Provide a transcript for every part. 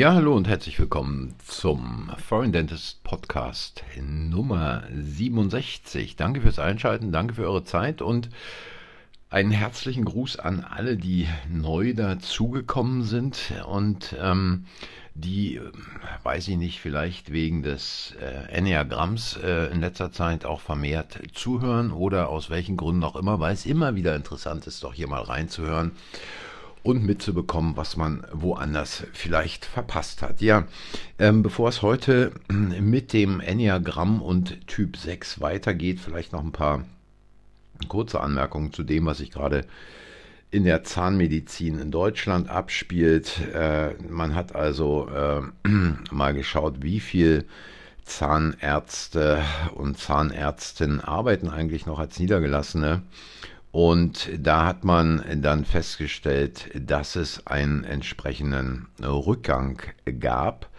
Ja, hallo und herzlich willkommen zum Foreign Dentist Podcast Nummer 67. Danke fürs Einschalten, danke für eure Zeit und einen herzlichen Gruß an alle, die neu dazugekommen sind und ähm, die, weiß ich nicht, vielleicht wegen des äh, Enneagramms äh, in letzter Zeit auch vermehrt zuhören oder aus welchen Gründen auch immer, weil es immer wieder interessant ist, doch hier mal reinzuhören und mitzubekommen, was man woanders vielleicht verpasst hat. Ja, ähm, bevor es heute mit dem Enneagramm und Typ 6 weitergeht, vielleicht noch ein paar kurze Anmerkungen zu dem, was sich gerade in der Zahnmedizin in Deutschland abspielt. Äh, man hat also äh, mal geschaut, wie viel Zahnärzte und Zahnärztinnen arbeiten eigentlich noch als Niedergelassene und da hat man dann festgestellt, dass es einen entsprechenden Rückgang gab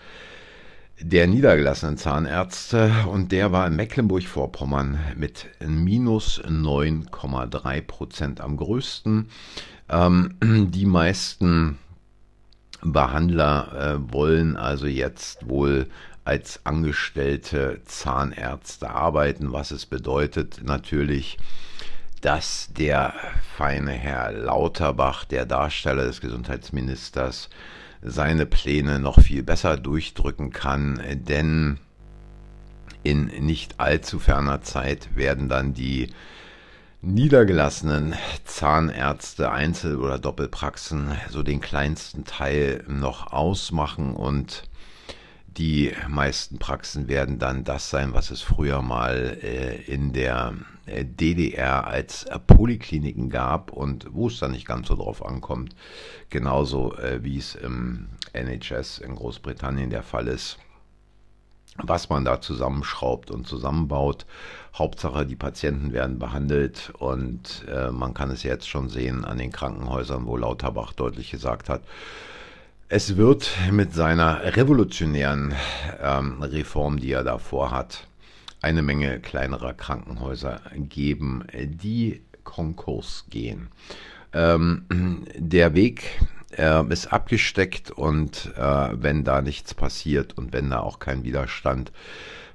der niedergelassenen Zahnärzte und der war in Mecklenburg-Vorpommern mit minus 9,3 Prozent am größten. Ähm, die meisten Behandler äh, wollen also jetzt wohl als angestellte Zahnärzte arbeiten, was es bedeutet natürlich dass der feine Herr Lauterbach, der Darsteller des Gesundheitsministers, seine Pläne noch viel besser durchdrücken kann, denn in nicht allzu ferner Zeit werden dann die niedergelassenen Zahnärzte, Einzel- oder Doppelpraxen so den kleinsten Teil noch ausmachen und die meisten Praxen werden dann das sein, was es früher mal äh, in der äh, DDR als äh, Polikliniken gab und wo es dann nicht ganz so drauf ankommt, genauso äh, wie es im NHS in Großbritannien der Fall ist. Was man da zusammenschraubt und zusammenbaut. Hauptsache, die Patienten werden behandelt und äh, man kann es jetzt schon sehen an den Krankenhäusern, wo Lauterbach deutlich gesagt hat, es wird mit seiner revolutionären ähm, Reform, die er da vorhat, eine Menge kleinerer Krankenhäuser geben, die Konkurs gehen. Ähm, der Weg äh, ist abgesteckt und äh, wenn da nichts passiert und wenn da auch kein Widerstand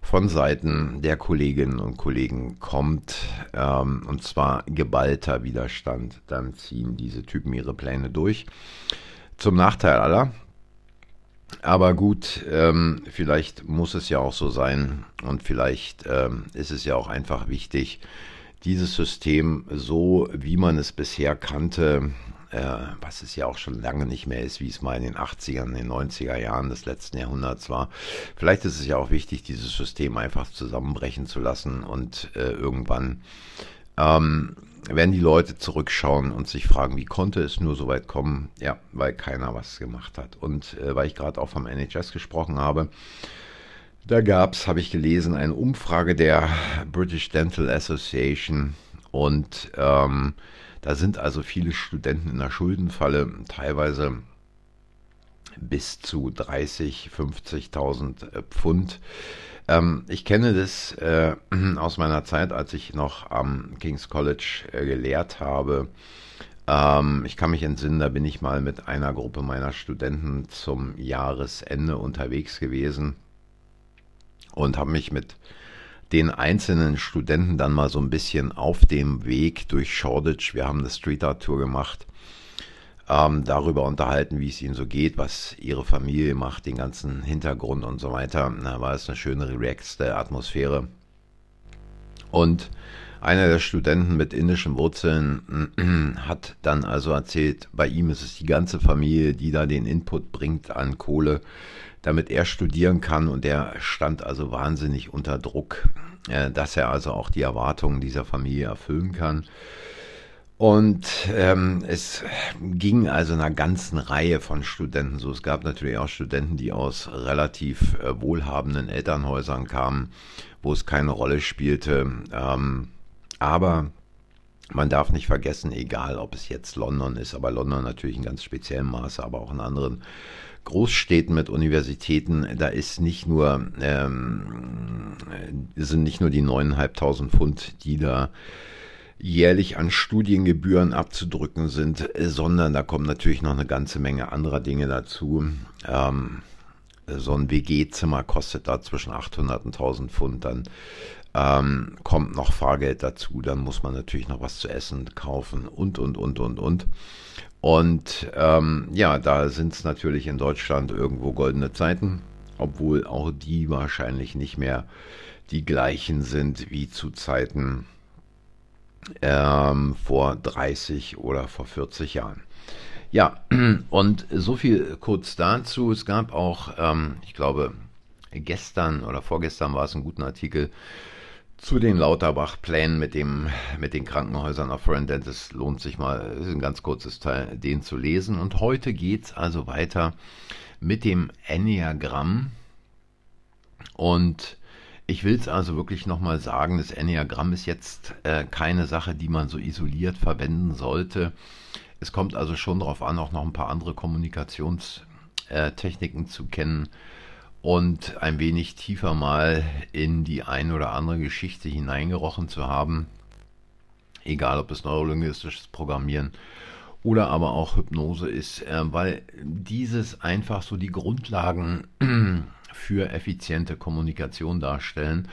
von Seiten der Kolleginnen und Kollegen kommt, ähm, und zwar geballter Widerstand, dann ziehen diese Typen ihre Pläne durch zum Nachteil aller. Aber gut, ähm, vielleicht muss es ja auch so sein und vielleicht ähm, ist es ja auch einfach wichtig, dieses System so, wie man es bisher kannte, äh, was es ja auch schon lange nicht mehr ist, wie es mal in den 80ern, in den 90er Jahren des letzten Jahrhunderts war. Vielleicht ist es ja auch wichtig, dieses System einfach zusammenbrechen zu lassen und äh, irgendwann ähm, werden die Leute zurückschauen und sich fragen, wie konnte es nur so weit kommen? Ja, weil keiner was gemacht hat. Und äh, weil ich gerade auch vom NHS gesprochen habe, da gab es, habe ich gelesen, eine Umfrage der British Dental Association und ähm, da sind also viele Studenten in der Schuldenfalle, teilweise bis zu 30, 50.000 äh, Pfund. Ähm, ich kenne das äh, aus meiner Zeit, als ich noch am King's College äh, gelehrt habe. Ähm, ich kann mich entsinnen, da bin ich mal mit einer Gruppe meiner Studenten zum Jahresende unterwegs gewesen und habe mich mit den einzelnen Studenten dann mal so ein bisschen auf dem Weg durch Shoreditch, wir haben eine Street Art Tour gemacht, ähm, darüber unterhalten, wie es ihnen so geht, was ihre Familie macht, den ganzen Hintergrund und so weiter. Da war es eine schöne, relaxte Atmosphäre. Und einer der Studenten mit indischen Wurzeln hat dann also erzählt, bei ihm ist es die ganze Familie, die da den Input bringt an Kohle, damit er studieren kann. Und er stand also wahnsinnig unter Druck, äh, dass er also auch die Erwartungen dieser Familie erfüllen kann. Und ähm, es ging also einer ganzen Reihe von Studenten so. Es gab natürlich auch Studenten, die aus relativ äh, wohlhabenden Elternhäusern kamen, wo es keine Rolle spielte. Ähm, aber man darf nicht vergessen, egal ob es jetzt London ist, aber London natürlich in ganz speziellem Maße, aber auch in anderen Großstädten mit Universitäten, da ist nicht nur, ähm, sind nicht nur die 9.500 Pfund, die da jährlich an Studiengebühren abzudrücken sind, sondern da kommen natürlich noch eine ganze Menge anderer Dinge dazu. Ähm, so ein WG-Zimmer kostet da zwischen 800 und 1000 Pfund. Dann ähm, kommt noch Fahrgeld dazu. Dann muss man natürlich noch was zu essen kaufen und, und, und, und, und. Und ähm, ja, da sind es natürlich in Deutschland irgendwo goldene Zeiten, obwohl auch die wahrscheinlich nicht mehr die gleichen sind wie zu Zeiten ähm, vor 30 oder vor 40 Jahren. Ja, und so viel kurz dazu. Es gab auch, ähm, ich glaube, gestern oder vorgestern war es ein guter Artikel zu den Lauterbach-Plänen mit, mit den Krankenhäusern auf Friend. Es lohnt sich mal, ist ein ganz kurzes Teil, den zu lesen. Und heute geht es also weiter mit dem Enneagramm. Und ich will es also wirklich nochmal sagen, das Enneagramm ist jetzt äh, keine Sache, die man so isoliert verwenden sollte. Es kommt also schon darauf an, auch noch ein paar andere Kommunikationstechniken äh, zu kennen und ein wenig tiefer mal in die ein oder andere Geschichte hineingerochen zu haben. Egal, ob es neurolinguistisches Programmieren oder aber auch Hypnose ist, äh, weil dieses einfach so die Grundlagen für effiziente Kommunikation darstellen.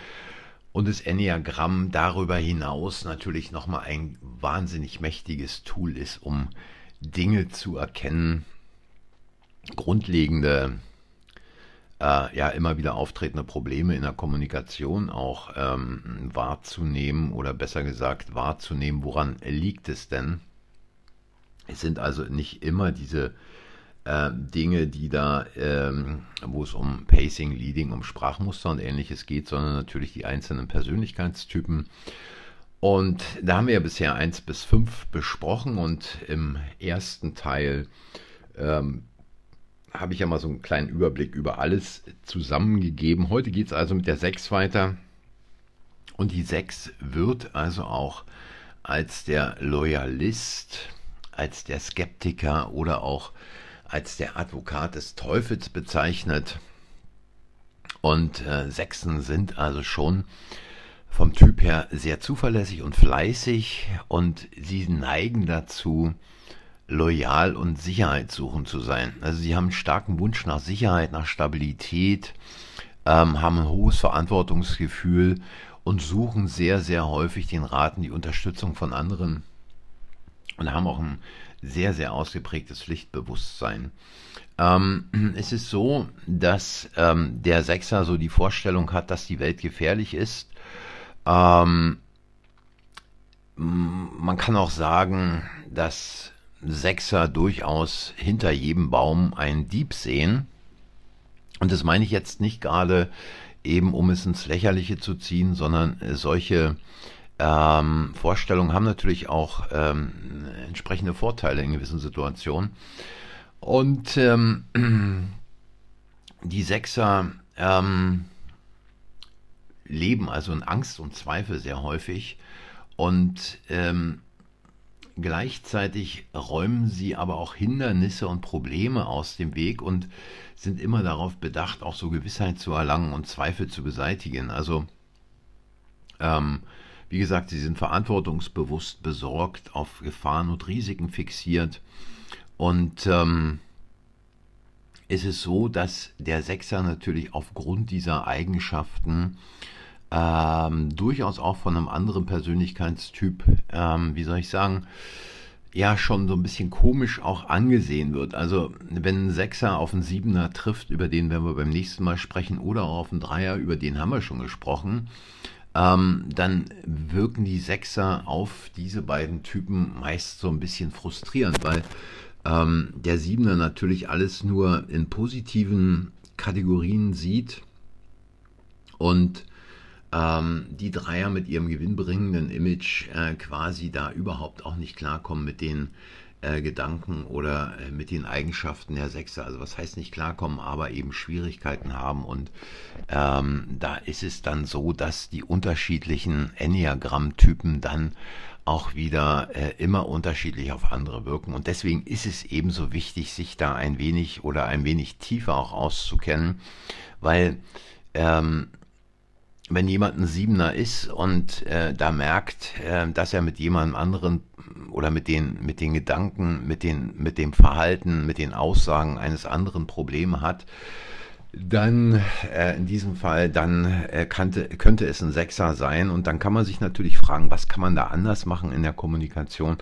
Und das Enneagramm darüber hinaus natürlich nochmal ein wahnsinnig mächtiges Tool ist, um Dinge zu erkennen, grundlegende, äh, ja immer wieder auftretende Probleme in der Kommunikation auch ähm, wahrzunehmen oder besser gesagt wahrzunehmen, woran liegt es denn? Es sind also nicht immer diese äh, Dinge, die da, ähm, wo es um Pacing, Leading, um Sprachmuster und ähnliches geht, sondern natürlich die einzelnen Persönlichkeitstypen. Und da haben wir ja bisher 1 bis 5 besprochen und im ersten Teil ähm, habe ich ja mal so einen kleinen Überblick über alles zusammengegeben. Heute geht es also mit der 6 weiter. Und die 6 wird also auch als der Loyalist, als der Skeptiker oder auch als der Advokat des Teufels bezeichnet. Und äh, Sechsen sind also schon vom Typ her sehr zuverlässig und fleißig und sie neigen dazu, loyal und sicherheitssuchend zu sein. Also sie haben einen starken Wunsch nach Sicherheit, nach Stabilität, ähm, haben ein hohes Verantwortungsgefühl und suchen sehr, sehr häufig den Rat und die Unterstützung von anderen und haben auch ein sehr, sehr ausgeprägtes Pflichtbewusstsein. Ähm, es ist so, dass ähm, der Sechser so die Vorstellung hat, dass die Welt gefährlich ist. Ähm, man kann auch sagen, dass Sechser durchaus hinter jedem Baum einen Dieb sehen. Und das meine ich jetzt nicht gerade eben, um es ins Lächerliche zu ziehen, sondern solche ähm, Vorstellungen haben natürlich auch ähm, entsprechende Vorteile in gewissen Situationen. Und ähm, die Sechser ähm, leben also in Angst und Zweifel sehr häufig und ähm, gleichzeitig räumen sie aber auch Hindernisse und Probleme aus dem Weg und sind immer darauf bedacht, auch so Gewissheit zu erlangen und Zweifel zu beseitigen. Also ähm, wie gesagt, sie sind verantwortungsbewusst besorgt, auf Gefahren und Risiken fixiert. Und ähm, es ist so, dass der Sechser natürlich aufgrund dieser Eigenschaften ähm, durchaus auch von einem anderen Persönlichkeitstyp, ähm, wie soll ich sagen, ja schon so ein bisschen komisch auch angesehen wird. Also wenn ein Sechser auf einen Siebener trifft, über den werden wir beim nächsten Mal sprechen, oder auch auf einen Dreier, über den haben wir schon gesprochen, ähm, dann wirken die Sechser auf diese beiden Typen meist so ein bisschen frustrierend, weil ähm, der Siebener natürlich alles nur in positiven Kategorien sieht und ähm, die Dreier mit ihrem gewinnbringenden Image äh, quasi da überhaupt auch nicht klarkommen mit den äh, Gedanken oder äh, mit den Eigenschaften der Sechser. Also was heißt nicht klarkommen, aber eben Schwierigkeiten haben. Und ähm, da ist es dann so, dass die unterschiedlichen Enneagramm-Typen dann auch wieder äh, immer unterschiedlich auf andere wirken. Und deswegen ist es ebenso wichtig, sich da ein wenig oder ein wenig tiefer auch auszukennen, weil ähm, wenn jemand ein Siebener ist und äh, da merkt, äh, dass er mit jemandem anderen oder mit den, mit den Gedanken, mit, den, mit dem Verhalten, mit den Aussagen eines anderen Probleme hat, dann äh, in diesem Fall, dann äh, kannte, könnte es ein Sechser sein. Und dann kann man sich natürlich fragen, was kann man da anders machen in der Kommunikation?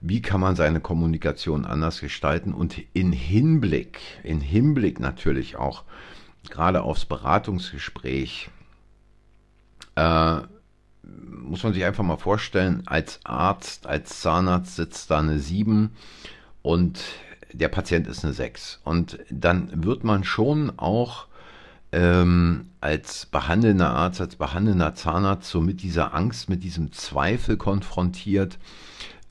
Wie kann man seine Kommunikation anders gestalten? Und in Hinblick, in Hinblick natürlich auch gerade aufs Beratungsgespräch, äh, muss man sich einfach mal vorstellen, als Arzt, als Zahnarzt sitzt da eine 7 und der Patient ist eine 6. Und dann wird man schon auch ähm, als behandelnder Arzt, als behandelnder Zahnarzt so mit dieser Angst, mit diesem Zweifel konfrontiert.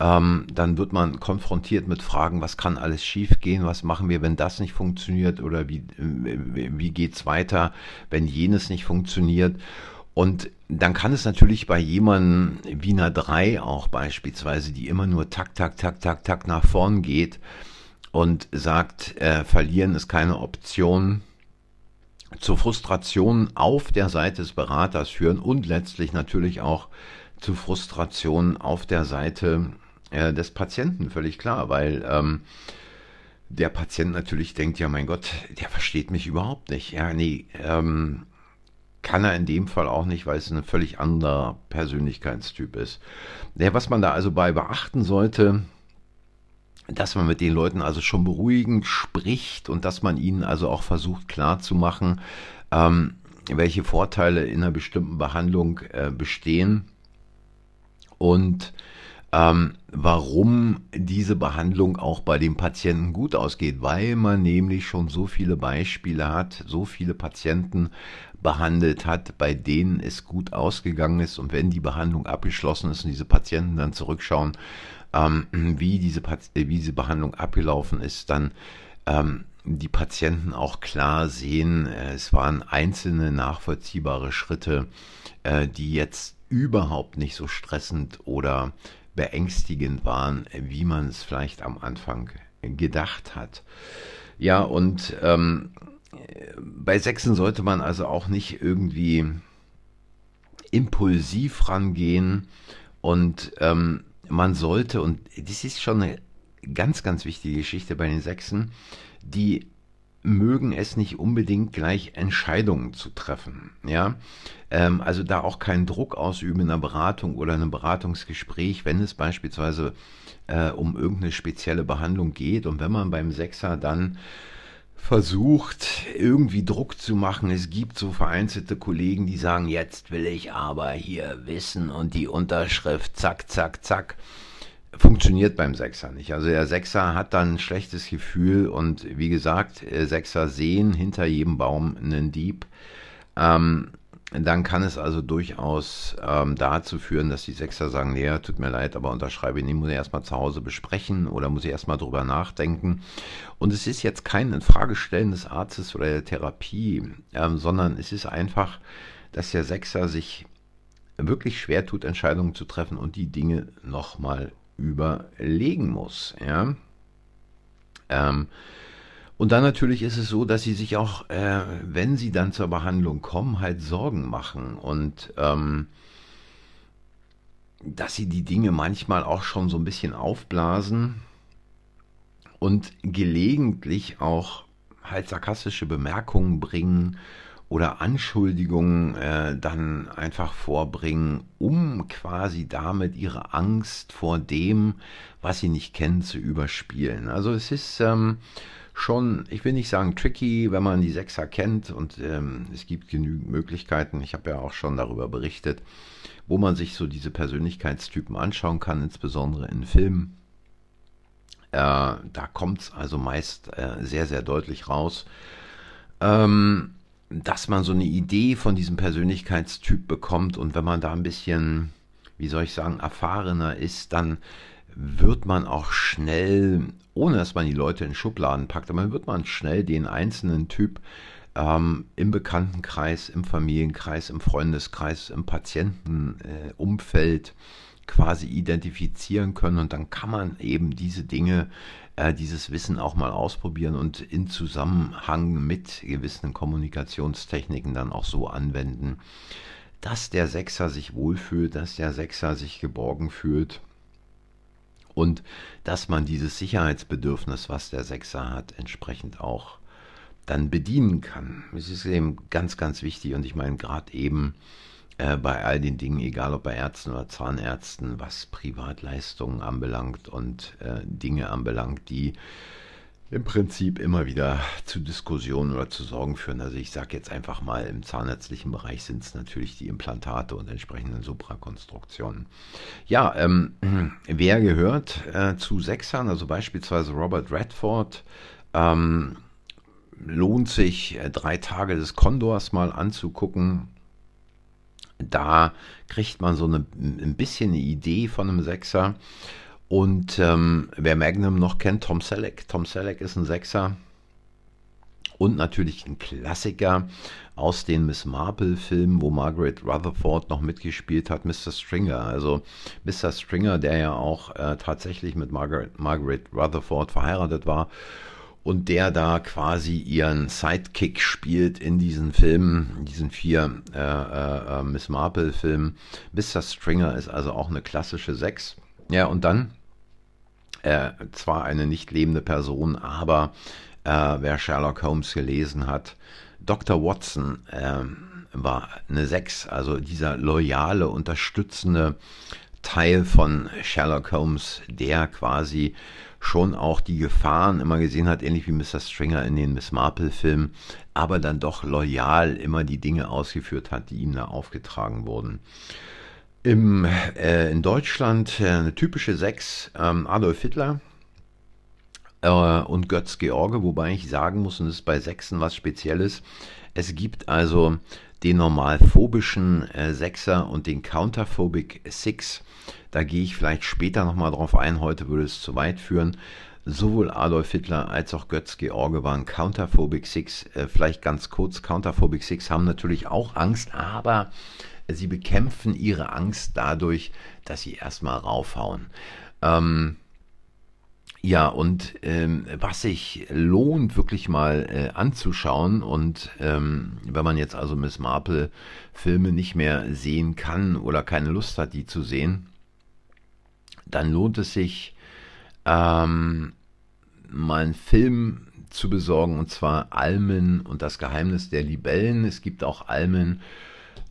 Ähm, dann wird man konfrontiert mit Fragen, was kann alles schiefgehen, was machen wir, wenn das nicht funktioniert oder wie, äh, wie geht's weiter, wenn jenes nicht funktioniert. Und dann kann es natürlich bei jemandem wie einer 3 auch beispielsweise, die immer nur tak, tak, tak, tak, tak nach vorn geht, und sagt, äh, verlieren ist keine Option, zur Frustration auf der Seite des Beraters führen und letztlich natürlich auch zu Frustration auf der Seite äh, des Patienten, völlig klar, weil ähm, der Patient natürlich denkt, ja mein Gott, der versteht mich überhaupt nicht. Ja, nee, ähm, kann er in dem Fall auch nicht, weil es ein völlig anderer Persönlichkeitstyp ist. Ja, was man da also bei beachten sollte, dass man mit den Leuten also schon beruhigend spricht und dass man ihnen also auch versucht klarzumachen, ähm, welche Vorteile in einer bestimmten Behandlung äh, bestehen und ähm, warum diese Behandlung auch bei dem Patienten gut ausgeht, weil man nämlich schon so viele Beispiele hat, so viele Patienten behandelt hat, bei denen es gut ausgegangen ist. Und wenn die Behandlung abgeschlossen ist und diese Patienten dann zurückschauen, ähm, wie, diese, wie diese Behandlung abgelaufen ist, dann ähm, die Patienten auch klar sehen, äh, es waren einzelne nachvollziehbare Schritte, äh, die jetzt überhaupt nicht so stressend oder beängstigend waren, wie man es vielleicht am Anfang gedacht hat. Ja, und ähm, bei Sechsen sollte man also auch nicht irgendwie impulsiv rangehen und ähm, man sollte, und das ist schon eine ganz, ganz wichtige Geschichte bei den Sechsen, die mögen es nicht unbedingt gleich Entscheidungen zu treffen. Ja, ähm, also da auch keinen Druck ausüben in einer Beratung oder einem Beratungsgespräch, wenn es beispielsweise äh, um irgendeine spezielle Behandlung geht und wenn man beim Sechser dann versucht, irgendwie Druck zu machen. Es gibt so vereinzelte Kollegen, die sagen, jetzt will ich aber hier wissen und die Unterschrift, zack, zack, zack. Funktioniert beim Sechser nicht. Also der Sechser hat dann ein schlechtes Gefühl und wie gesagt, äh, Sechser sehen hinter jedem Baum einen Dieb. Ähm, dann kann es also durchaus ähm, dazu führen, dass die Sechser sagen, nee, tut mir leid, aber unterschreibe ich nicht, muss ich erstmal zu Hause besprechen oder muss ich erstmal drüber nachdenken. Und es ist jetzt kein Infragestellen des Arztes oder der Therapie, ähm, sondern es ist einfach, dass der Sechser sich wirklich schwer tut, Entscheidungen zu treffen und die Dinge nochmal überlegen muss. Ja. Ähm, und dann natürlich ist es so, dass sie sich auch, äh, wenn sie dann zur Behandlung kommen, halt Sorgen machen und ähm, dass sie die Dinge manchmal auch schon so ein bisschen aufblasen und gelegentlich auch halt sarkastische Bemerkungen bringen oder Anschuldigungen äh, dann einfach vorbringen, um quasi damit ihre Angst vor dem, was sie nicht kennen, zu überspielen. Also es ist ähm, schon, ich will nicht sagen tricky, wenn man die Sechser kennt und ähm, es gibt genügend Möglichkeiten. Ich habe ja auch schon darüber berichtet, wo man sich so diese Persönlichkeitstypen anschauen kann, insbesondere in Filmen. Äh, da kommt es also meist äh, sehr, sehr deutlich raus, ähm, dass man so eine Idee von diesem Persönlichkeitstyp bekommt und wenn man da ein bisschen, wie soll ich sagen, erfahrener ist, dann wird man auch schnell, ohne dass man die Leute in Schubladen packt, aber wird man schnell den einzelnen Typ ähm, im Bekanntenkreis, im Familienkreis, im Freundeskreis, im Patientenumfeld äh, quasi identifizieren können. Und dann kann man eben diese Dinge, äh, dieses Wissen auch mal ausprobieren und in Zusammenhang mit gewissen Kommunikationstechniken dann auch so anwenden, dass der Sechser sich wohlfühlt, dass der Sechser sich geborgen fühlt und dass man dieses Sicherheitsbedürfnis, was der Sechser hat, entsprechend auch dann bedienen kann. Es ist eben ganz, ganz wichtig und ich meine gerade eben äh, bei all den Dingen, egal ob bei Ärzten oder Zahnärzten, was Privatleistungen anbelangt und äh, Dinge anbelangt, die im Prinzip immer wieder zu Diskussionen oder zu Sorgen führen. Also ich sage jetzt einfach mal, im zahnärztlichen Bereich sind es natürlich die Implantate und entsprechenden Suprakonstruktionen. Ja, ähm, wer gehört äh, zu Sechsern, also beispielsweise Robert Redford, ähm, lohnt sich, äh, drei Tage des Kondors mal anzugucken. Da kriegt man so eine, ein bisschen eine Idee von einem Sechser. Und ähm, wer Magnum noch kennt, Tom Selleck. Tom Selleck ist ein Sechser. Und natürlich ein Klassiker aus den Miss Marple-Filmen, wo Margaret Rutherford noch mitgespielt hat, Mr. Stringer. Also Mr. Stringer, der ja auch äh, tatsächlich mit Margaret, Margaret Rutherford verheiratet war und der da quasi ihren Sidekick spielt in diesen Filmen, in diesen vier äh, äh, äh Miss Marple-Filmen. Mr. Stringer ist also auch eine klassische Sechs. Ja, und dann äh, zwar eine nicht lebende Person, aber äh, wer Sherlock Holmes gelesen hat, Dr. Watson äh, war eine Sechs, also dieser loyale, unterstützende Teil von Sherlock Holmes, der quasi schon auch die Gefahren immer gesehen hat, ähnlich wie Mr. Stringer in den Miss Marple-Filmen, aber dann doch loyal immer die Dinge ausgeführt hat, die ihm da aufgetragen wurden. Im, äh, in Deutschland äh, eine typische Sechs, ähm, Adolf Hitler äh, und Götz George, wobei ich sagen muss, und das ist bei Sechsen was Spezielles, es gibt also den normalphobischen äh, Sechser und den Counterphobic Six. Da gehe ich vielleicht später nochmal drauf ein, heute würde es zu weit führen. Sowohl Adolf Hitler als auch Götz George waren Counterphobic Six. Äh, vielleicht ganz kurz, Counterphobic Six haben natürlich auch Angst, aber sie bekämpfen ihre Angst dadurch, dass sie erstmal raufhauen. Ähm, ja, und ähm, was sich lohnt, wirklich mal äh, anzuschauen, und ähm, wenn man jetzt also Miss Marple Filme nicht mehr sehen kann oder keine Lust hat, die zu sehen, dann lohnt es sich, ähm, mal einen Film zu besorgen, und zwar Almen und das Geheimnis der Libellen. Es gibt auch Almen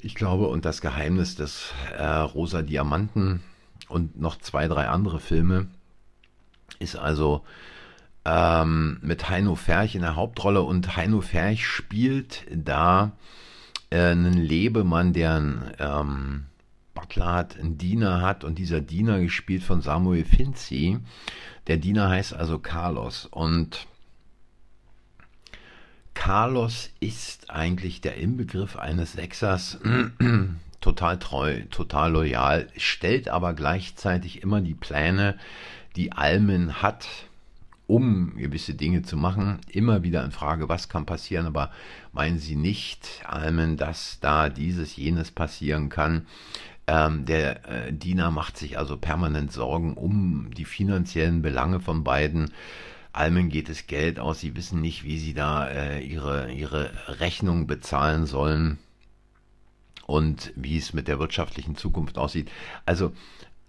ich glaube, und das Geheimnis des äh, Rosa Diamanten und noch zwei, drei andere Filme ist also ähm, mit Heino Ferch in der Hauptrolle und Heino Ferch spielt da äh, einen Lebemann, der einen ähm, Butler hat, einen Diener hat und dieser Diener gespielt von Samuel Finzi. Der Diener heißt also Carlos und Carlos ist eigentlich der Inbegriff eines Sechsers, total treu, total loyal, stellt aber gleichzeitig immer die Pläne, die Almen hat, um gewisse Dinge zu machen, immer wieder in Frage, was kann passieren, aber meinen Sie nicht, Almen, dass da dieses, jenes passieren kann. Ähm, der äh, Diener macht sich also permanent Sorgen um die finanziellen Belange von beiden. Almen geht es Geld aus, sie wissen nicht, wie sie da äh, ihre, ihre Rechnung bezahlen sollen und wie es mit der wirtschaftlichen Zukunft aussieht. Also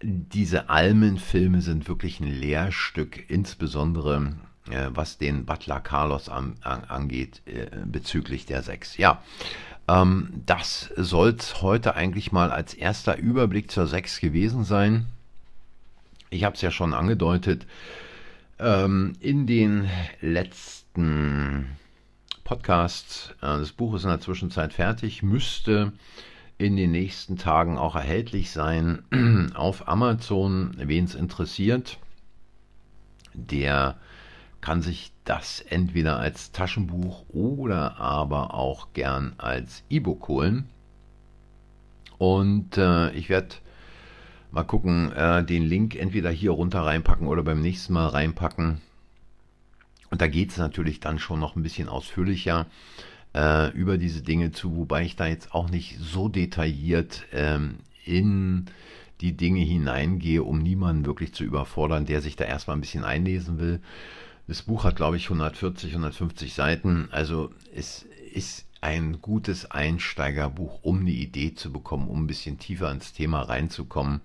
diese Almenfilme sind wirklich ein Lehrstück, insbesondere äh, was den Butler Carlos an, an, angeht äh, bezüglich der Sechs. Ja, ähm, das soll es heute eigentlich mal als erster Überblick zur Sechs gewesen sein. Ich habe es ja schon angedeutet. Ähm, in den letzten Podcasts, äh, das Buch ist in der Zwischenzeit fertig, müsste in den nächsten Tagen auch erhältlich sein auf Amazon. Wen es interessiert, der kann sich das entweder als Taschenbuch oder aber auch gern als E-Book holen. Und äh, ich werde Mal gucken, äh, den Link entweder hier runter reinpacken oder beim nächsten Mal reinpacken. Und da geht es natürlich dann schon noch ein bisschen ausführlicher äh, über diese Dinge zu, wobei ich da jetzt auch nicht so detailliert ähm, in die Dinge hineingehe, um niemanden wirklich zu überfordern, der sich da erstmal ein bisschen einlesen will. Das Buch hat, glaube ich, 140, 150 Seiten. Also es ist ein gutes Einsteigerbuch, um eine Idee zu bekommen, um ein bisschen tiefer ins Thema reinzukommen.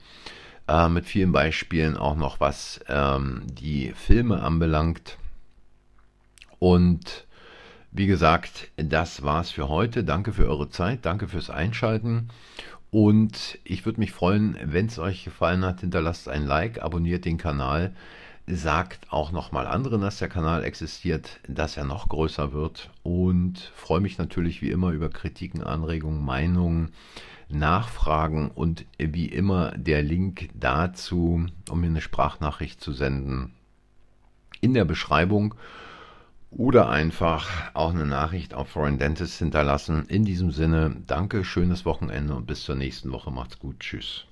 Äh, mit vielen Beispielen auch noch, was ähm, die Filme anbelangt. Und Wie gesagt, das war's für heute. Danke für eure Zeit, danke fürs Einschalten. Und ich würde mich freuen, wenn es euch gefallen hat, hinterlasst ein Like, abonniert den Kanal, sagt auch nochmal anderen, dass der Kanal existiert, dass er noch größer wird und freue mich natürlich wie immer über Kritiken, Anregungen, Meinungen, Nachfragen und wie immer der Link dazu, um mir eine Sprachnachricht zu senden, in der Beschreibung oder einfach auch eine Nachricht auf Foreign Dentist hinterlassen. In diesem Sinne, danke, schönes Wochenende und bis zur nächsten Woche. Macht's gut. Tschüss.